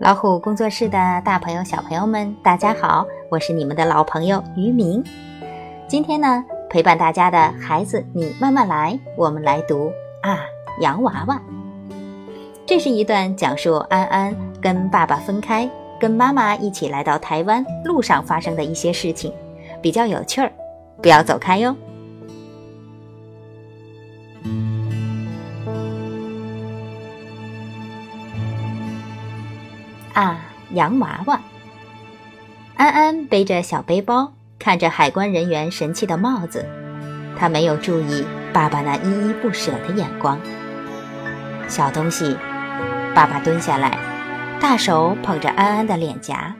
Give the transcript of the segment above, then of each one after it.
老虎工作室的大朋友、小朋友们，大家好，我是你们的老朋友于明。今天呢，陪伴大家的孩子，你慢慢来，我们来读啊，洋娃娃。这是一段讲述安安跟爸爸分开，跟妈妈一起来到台湾路上发生的一些事情，比较有趣儿，不要走开哟。啊，洋娃娃！安安背着小背包，看着海关人员神气的帽子，他没有注意爸爸那依依不舍的眼光。小东西，爸爸蹲下来，大手捧着安安的脸颊。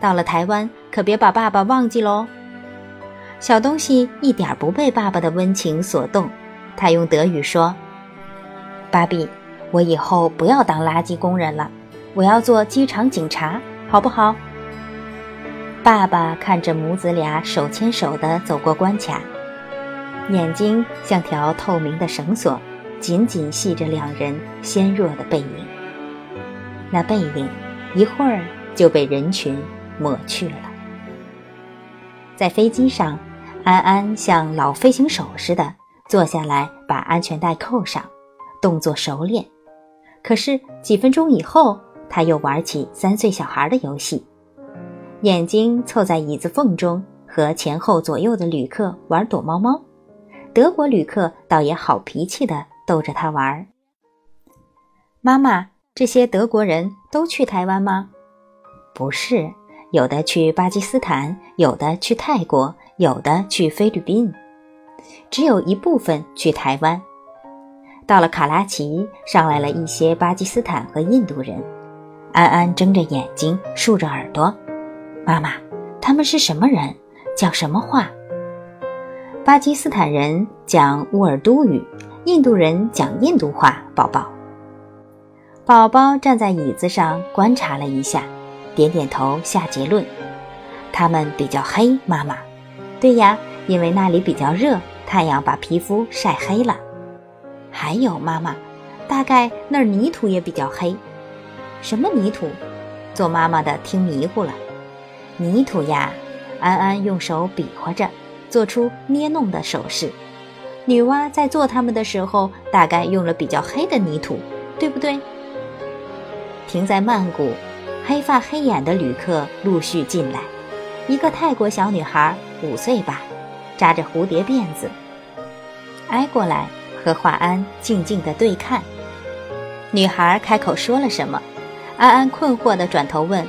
到了台湾，可别把爸爸忘记喽。小东西一点不被爸爸的温情所动，他用德语说：“芭比，我以后不要当垃圾工人了。”我要做机场警察，好不好？爸爸看着母子俩手牵手地走过关卡，眼睛像条透明的绳索，紧紧系着两人纤弱的背影。那背影一会儿就被人群抹去了。在飞机上，安安像老飞行手似的坐下来，把安全带扣上，动作熟练。可是几分钟以后，他又玩起三岁小孩的游戏，眼睛凑在椅子缝中，和前后左右的旅客玩躲猫猫。德国旅客倒也好脾气的逗着他玩。妈妈，这些德国人都去台湾吗？不是，有的去巴基斯坦，有的去泰国，有的去菲律宾，只有一部分去台湾。到了卡拉奇，上来了一些巴基斯坦和印度人。安安睁着眼睛，竖着耳朵。妈妈，他们是什么人？讲什么话？巴基斯坦人讲乌尔都语，印度人讲印度话。宝宝，宝宝站在椅子上观察了一下，点点头，下结论：他们比较黑。妈妈，对呀，因为那里比较热，太阳把皮肤晒黑了。还有妈妈，大概那儿泥土也比较黑。什么泥土？做妈妈的听迷糊了。泥土呀，安安用手比划着，做出捏弄的手势。女娲在做它们的时候，大概用了比较黑的泥土，对不对？停在曼谷，黑发黑眼的旅客陆续进来。一个泰国小女孩，五岁吧，扎着蝴蝶辫子，挨过来和华安静静的对看。女孩开口说了什么？安安困惑地转头问：“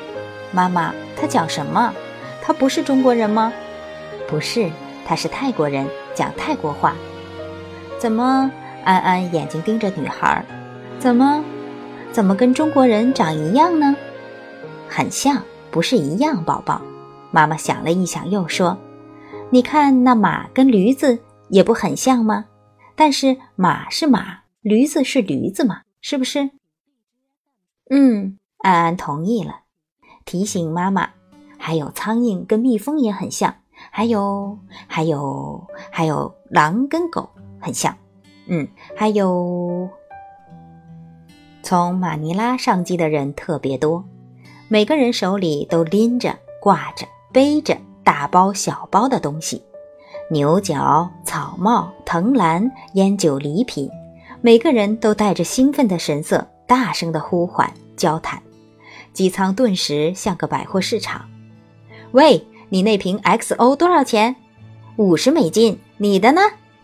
妈妈，他讲什么？他不是中国人吗？”“不是，他是泰国人，讲泰国话。”“怎么？”安安眼睛盯着女孩，“怎么？怎么跟中国人长一样呢？”“很像，不是一样，宝宝。”妈妈想了一想，又说：“你看那马跟驴子也不很像吗？但是马是马，驴子是驴子嘛，是不是？”嗯，安安同意了，提醒妈妈，还有苍蝇跟蜜蜂也很像，还有还有还有狼跟狗很像，嗯，还有从马尼拉上机的人特别多，每个人手里都拎着、挂着、背着大包小包的东西，牛角、草帽、藤篮、烟酒礼品，每个人都带着兴奋的神色。大声的呼唤、交谈，机舱顿时像个百货市场。喂，你那瓶 XO 多少钱？五十美金。你的呢？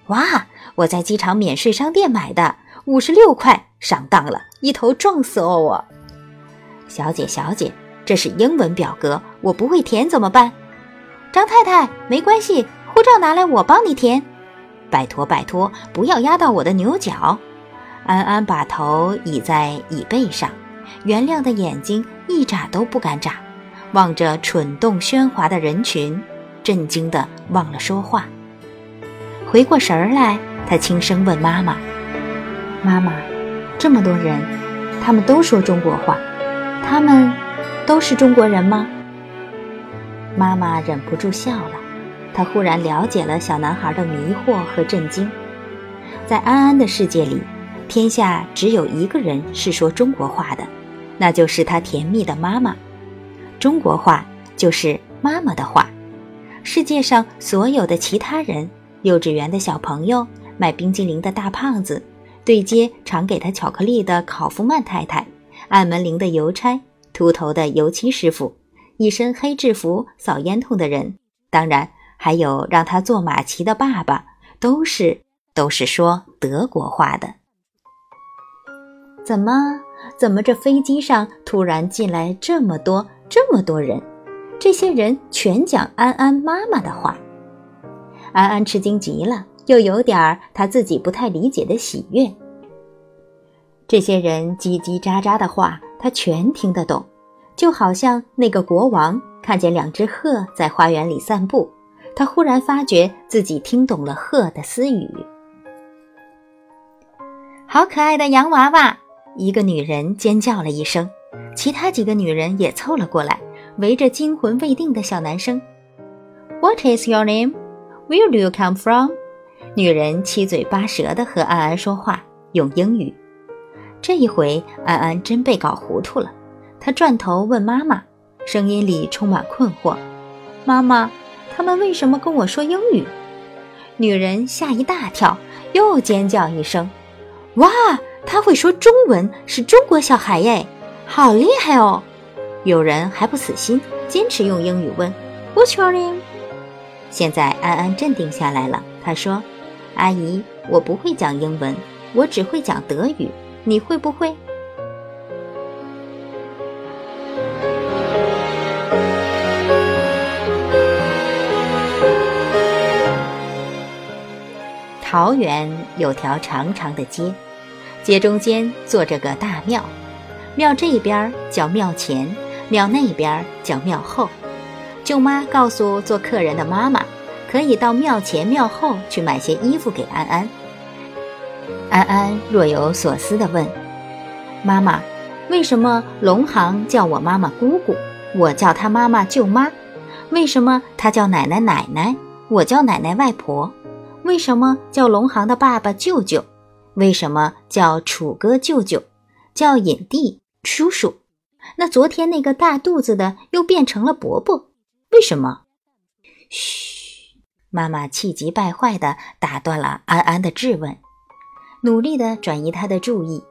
哇，我在机场免税商店买的，五十六块，上当了，一头撞死哦！我，小姐，小姐，这是英文表格，我不会填怎么办？张太太，没关系，护照拿来，我帮你填。拜托，拜托，不要压到我的牛角。安安把头倚在椅背上，原谅的眼睛一眨都不敢眨，望着蠢动喧哗的人群，震惊的忘了说话。回过神儿来，他轻声问妈妈：“妈妈，这么多人，他们都说中国话，他们都是中国人吗？”妈妈忍不住笑了，她忽然了解了小男孩的迷惑和震惊，在安安的世界里。天下只有一个人是说中国话的，那就是他甜蜜的妈妈。中国话就是妈妈的话。世界上所有的其他人，幼稚园的小朋友，卖冰激凌的大胖子，对接常给他巧克力的考夫曼太太，按门铃的邮差，秃头的油漆师傅，一身黑制服扫烟囱的人，当然还有让他坐马骑的爸爸，都是都是说德国话的。怎么怎么这飞机上突然进来这么多这么多人？这些人全讲安安妈妈的话，安安吃惊极了，又有点儿他自己不太理解的喜悦。这些人叽叽喳喳的话，他全听得懂，就好像那个国王看见两只鹤在花园里散步，他忽然发觉自己听懂了鹤的私语。好可爱的洋娃娃！一个女人尖叫了一声，其他几个女人也凑了过来。围着惊魂未定的小男生，What is your name? Where do you come from? 女人七嘴八舌地和安安说话，用英语。这一回，安安真被搞糊涂了。她转头问妈妈，声音里充满困惑：“妈妈，他们为什么跟我说英语？”女人吓一大跳，又尖叫一声：“哇，他会说中文，是中国小孩耶，好厉害哦！”有人还不死心，坚持用英语问：“What's your name？” 现在安安镇定下来了，他说：“阿姨，我不会讲英文，我只会讲德语。你会不会？”桃园有条长长的街，街中间坐着个大庙，庙这边叫庙前。庙那边叫庙后，舅妈告诉做客人的妈妈，可以到庙前庙后去买些衣服给安安。安安若有所思地问：“妈妈，为什么龙行叫我妈妈姑姑，我叫他妈妈舅妈？为什么他叫奶奶奶奶，我叫奶奶外婆？为什么叫龙行的爸爸舅舅？为什么叫楚哥舅舅，叫尹弟叔叔？”那昨天那个大肚子的又变成了伯伯，为什么？嘘，妈妈气急败坏地打断了安安的质问，努力地转移他的注意。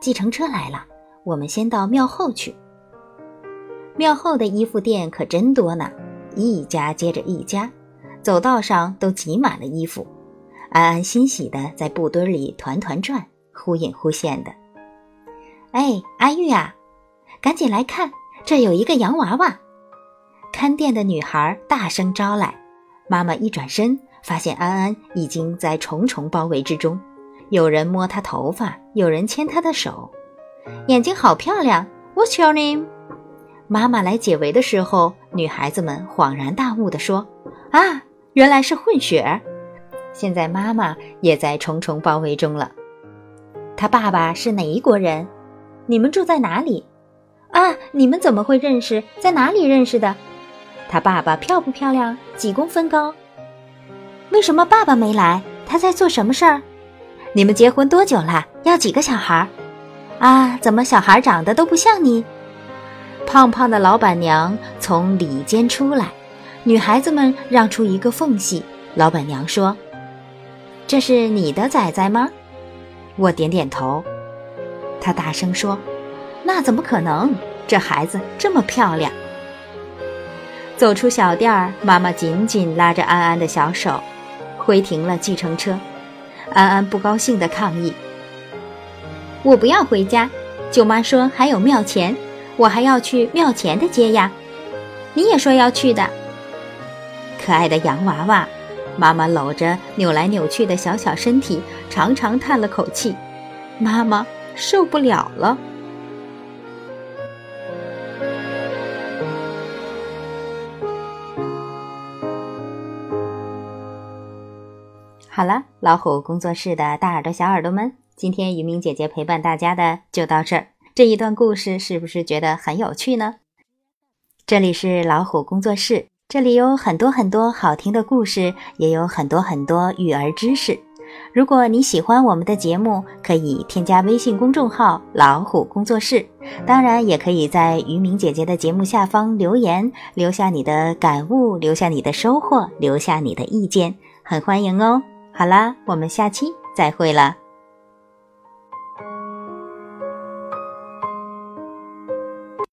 计程车来了，我们先到庙后去。庙后的衣服店可真多呢，一家接着一家，走道上都挤满了衣服。安安欣喜地在布堆里团团转，忽隐忽现的。哎，阿玉啊！赶紧来看，这有一个洋娃娃！看店的女孩大声招来。妈妈一转身，发现安安已经在重重包围之中。有人摸她头发，有人牵她的手，眼睛好漂亮。What's your name？妈妈来解围的时候，女孩子们恍然大悟地说：“啊，原来是混血儿！”现在妈妈也在重重包围中了。他爸爸是哪一国人？你们住在哪里？啊！你们怎么会认识？在哪里认识的？他爸爸漂不漂亮？几公分高？为什么爸爸没来？他在做什么事儿？你们结婚多久了？要几个小孩？啊！怎么小孩长得都不像你？胖胖的老板娘从里间出来，女孩子们让出一个缝隙。老板娘说：“这是你的崽崽吗？”我点点头。他大声说。那怎么可能？这孩子这么漂亮。走出小店儿，妈妈紧紧拉着安安的小手，挥停了计程车。安安不高兴地抗议：“我不要回家，舅妈说还有庙前，我还要去庙前的街呀。你也说要去的。”可爱的洋娃娃，妈妈搂着扭来扭去的小小身体，长长叹了口气：“妈妈受不了了。”好了，老虎工作室的大耳朵、小耳朵们，今天雨明姐姐陪伴大家的就到这儿。这一段故事是不是觉得很有趣呢？这里是老虎工作室，这里有很多很多好听的故事，也有很多很多育儿知识。如果你喜欢我们的节目，可以添加微信公众号“老虎工作室”，当然也可以在于明姐姐的节目下方留言，留下你的感悟，留下你的收获，留下你的意见，很欢迎哦。好啦，我们下期再会了。